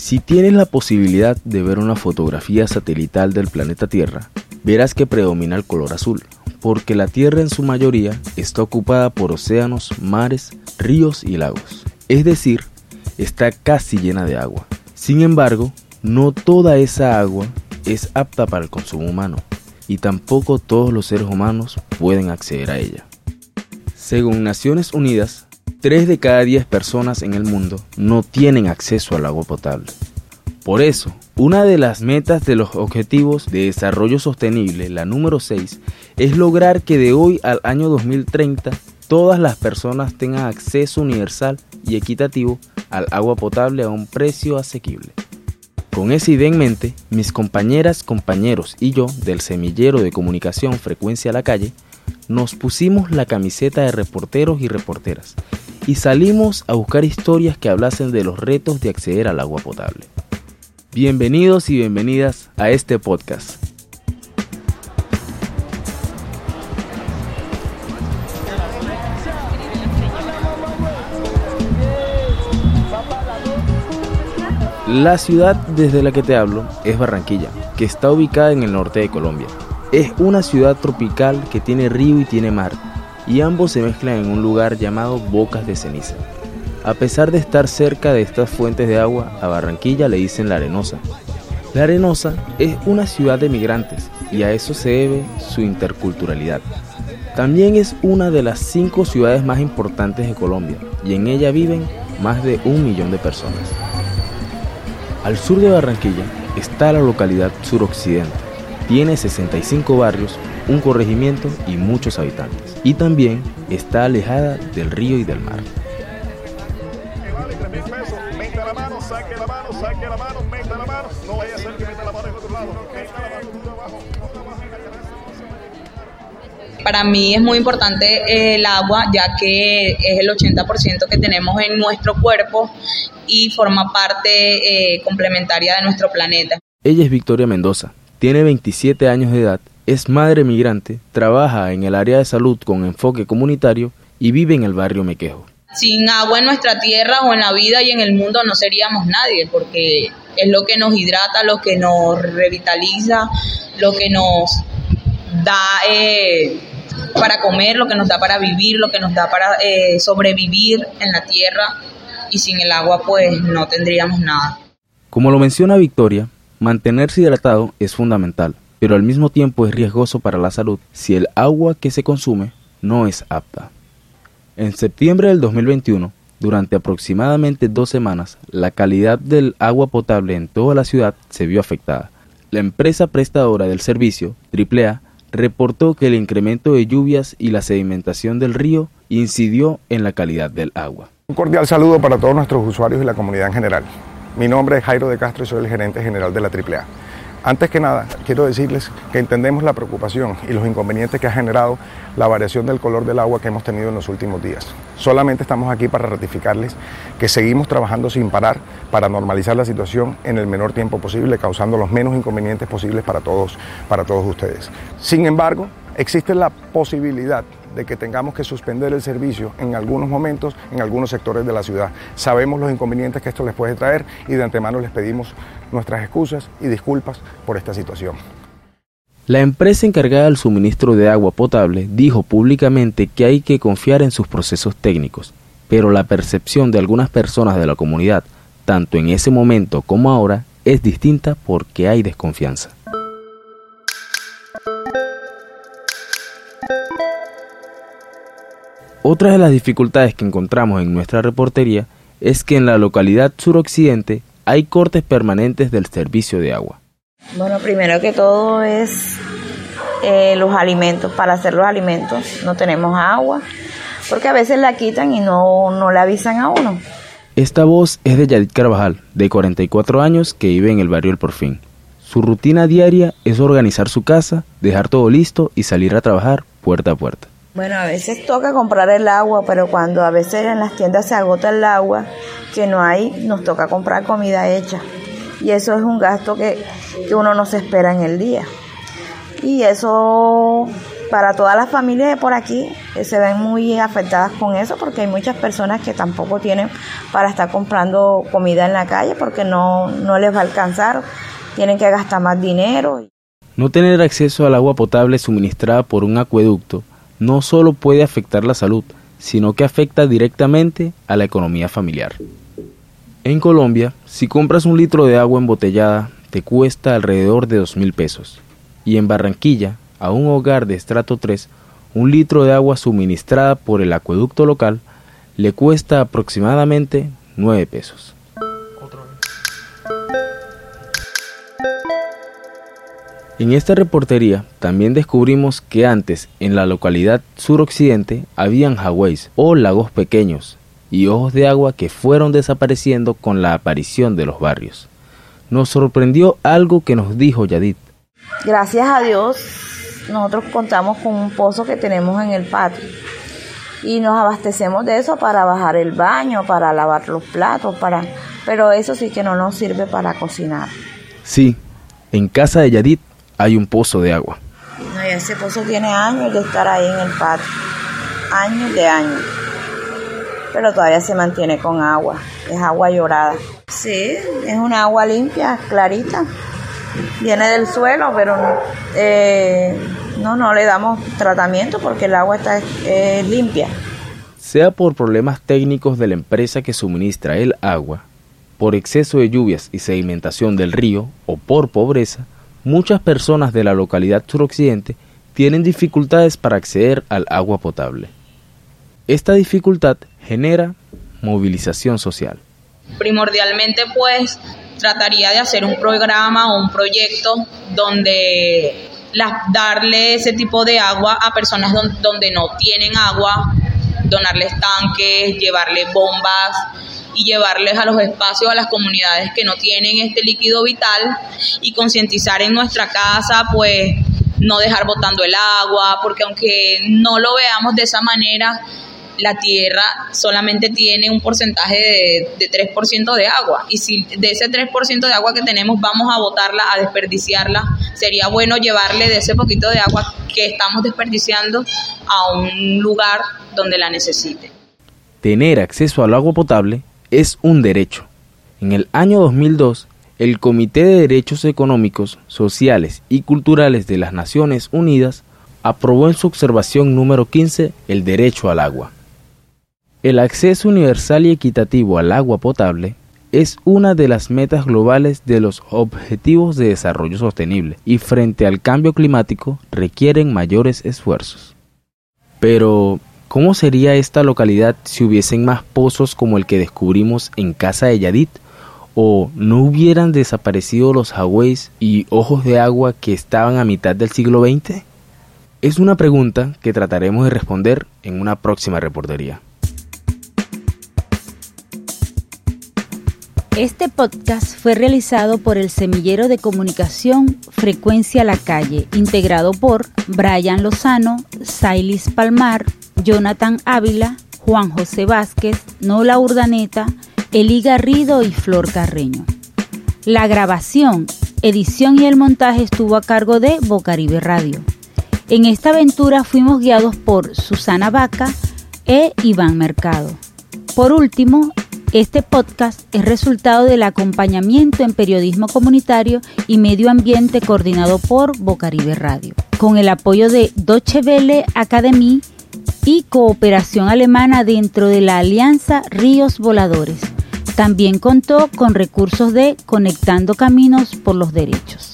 Si tienes la posibilidad de ver una fotografía satelital del planeta Tierra, verás que predomina el color azul, porque la Tierra en su mayoría está ocupada por océanos, mares, ríos y lagos. Es decir, está casi llena de agua. Sin embargo, no toda esa agua es apta para el consumo humano y tampoco todos los seres humanos pueden acceder a ella. Según Naciones Unidas, 3 de cada 10 personas en el mundo no tienen acceso al agua potable. Por eso, una de las metas de los Objetivos de Desarrollo Sostenible, la número 6, es lograr que de hoy al año 2030 todas las personas tengan acceso universal y equitativo al agua potable a un precio asequible. Con esa idea en mente, mis compañeras, compañeros y yo del semillero de comunicación Frecuencia a la Calle, nos pusimos la camiseta de reporteros y reporteras y salimos a buscar historias que hablasen de los retos de acceder al agua potable. Bienvenidos y bienvenidas a este podcast. La ciudad desde la que te hablo es Barranquilla, que está ubicada en el norte de Colombia. Es una ciudad tropical que tiene río y tiene mar, y ambos se mezclan en un lugar llamado Bocas de Ceniza. A pesar de estar cerca de estas fuentes de agua, a Barranquilla le dicen la Arenosa. La Arenosa es una ciudad de migrantes y a eso se debe su interculturalidad. También es una de las cinco ciudades más importantes de Colombia y en ella viven más de un millón de personas. Al sur de Barranquilla está la localidad suroccidente. Tiene 65 barrios, un corregimiento y muchos habitantes. Y también está alejada del río y del mar. Para mí es muy importante el agua, ya que es el 80% que tenemos en nuestro cuerpo y forma parte eh, complementaria de nuestro planeta. Ella es Victoria Mendoza, tiene 27 años de edad, es madre migrante, trabaja en el área de salud con enfoque comunitario y vive en el barrio Mequejo. Sin agua en nuestra tierra o en la vida y en el mundo no seríamos nadie, porque es lo que nos hidrata, lo que nos revitaliza, lo que nos da eh, para comer, lo que nos da para vivir, lo que nos da para eh, sobrevivir en la tierra y sin el agua pues no tendríamos nada. Como lo menciona Victoria, mantenerse hidratado es fundamental, pero al mismo tiempo es riesgoso para la salud si el agua que se consume no es apta. En septiembre del 2021, durante aproximadamente dos semanas, la calidad del agua potable en toda la ciudad se vio afectada. La empresa prestadora del servicio, AAA, reportó que el incremento de lluvias y la sedimentación del río incidió en la calidad del agua. Un cordial saludo para todos nuestros usuarios y la comunidad en general. Mi nombre es Jairo de Castro y soy el gerente general de la AAA. Antes que nada, quiero decirles que entendemos la preocupación y los inconvenientes que ha generado la variación del color del agua que hemos tenido en los últimos días. Solamente estamos aquí para ratificarles que seguimos trabajando sin parar para normalizar la situación en el menor tiempo posible, causando los menos inconvenientes posibles para todos, para todos ustedes. Sin embargo, existe la posibilidad de que tengamos que suspender el servicio en algunos momentos en algunos sectores de la ciudad. Sabemos los inconvenientes que esto les puede traer y de antemano les pedimos nuestras excusas y disculpas por esta situación. La empresa encargada del suministro de agua potable dijo públicamente que hay que confiar en sus procesos técnicos, pero la percepción de algunas personas de la comunidad, tanto en ese momento como ahora, es distinta porque hay desconfianza. Otra de las dificultades que encontramos en nuestra reportería es que en la localidad suroccidente hay cortes permanentes del servicio de agua. Bueno, primero que todo es eh, los alimentos. Para hacer los alimentos no tenemos agua, porque a veces la quitan y no, no la avisan a uno. Esta voz es de Yadit Carvajal, de 44 años, que vive en el barrio El Porfín. Su rutina diaria es organizar su casa, dejar todo listo y salir a trabajar puerta a puerta. Bueno, a veces toca comprar el agua, pero cuando a veces en las tiendas se agota el agua que no hay, nos toca comprar comida hecha. Y eso es un gasto que, uno no se espera en el día. Y eso para todas las familias de por aquí eh, se ven muy afectadas con eso porque hay muchas personas que tampoco tienen para estar comprando comida en la calle porque no, no les va a alcanzar, tienen que gastar más dinero. No tener acceso al agua potable suministrada por un acueducto no solo puede afectar la salud, sino que afecta directamente a la economía familiar. En Colombia, si compras un litro de agua embotellada, te cuesta alrededor de dos mil pesos. Y en Barranquilla, a un hogar de estrato 3, un litro de agua suministrada por el acueducto local le cuesta aproximadamente 9 pesos. En esta reportería también descubrimos que antes en la localidad suroccidente habían highways o lagos pequeños y ojos de agua que fueron desapareciendo con la aparición de los barrios. Nos sorprendió algo que nos dijo Yadit. Gracias a Dios nosotros contamos con un pozo que tenemos en el patio y nos abastecemos de eso para bajar el baño, para lavar los platos, para pero eso sí que no nos sirve para cocinar. Sí, en casa de Yadit hay un pozo de agua. ese pozo tiene años de estar ahí en el patio, años de años, pero todavía se mantiene con agua, es agua llorada. Sí, es una agua limpia, clarita, viene del suelo, pero eh, no, no le damos tratamiento porque el agua está limpia. Sea por problemas técnicos de la empresa que suministra el agua, por exceso de lluvias y sedimentación del río o por pobreza, muchas personas de la localidad suroccidente tienen dificultades para acceder al agua potable. Esta dificultad genera movilización social. Primordialmente pues trataría de hacer un programa o un proyecto donde darle ese tipo de agua a personas donde no tienen agua, donarles tanques, llevarles bombas y llevarles a los espacios, a las comunidades que no tienen este líquido vital y concientizar en nuestra casa, pues no dejar botando el agua, porque aunque no lo veamos de esa manera, la tierra solamente tiene un porcentaje de, 3% de agua. Y si de ese 3% de agua que tenemos vamos a botarla, a desperdiciarla, sería bueno llevarle de ese poquito de agua que estamos desperdiciando a un lugar donde la necesite. Tener acceso al agua potable es un derecho. En el año 2002, el Comité de Derechos Económicos, Sociales y Culturales de las Naciones Unidas aprobó en su observación número 15 el derecho al agua. El acceso universal y equitativo al agua potable es una de las metas globales de los Objetivos de Desarrollo Sostenible y frente al cambio climático requieren mayores esfuerzos. Pero, ¿cómo sería esta localidad si hubiesen más pozos como el que descubrimos en casa de Yadit? ¿O no hubieran desaparecido los highways y ojos de agua que estaban a mitad del siglo XX? Es una pregunta que trataremos de responder en una próxima reportería. Este podcast fue realizado por el Semillero de Comunicación Frecuencia La Calle, integrado por Brian Lozano, Sailis Palmar, Jonathan Ávila, Juan José Vázquez, Nola Urdaneta, Eli Garrido y Flor Carreño. La grabación, edición y el montaje estuvo a cargo de Bocaribe Radio. En esta aventura fuimos guiados por Susana Vaca e Iván Mercado. Por último, este podcast es resultado del acompañamiento en periodismo comunitario y medio ambiente coordinado por Bocaribe Radio, con el apoyo de Deutsche Welle Academy y cooperación alemana dentro de la alianza Ríos Voladores. También contó con recursos de Conectando Caminos por los Derechos.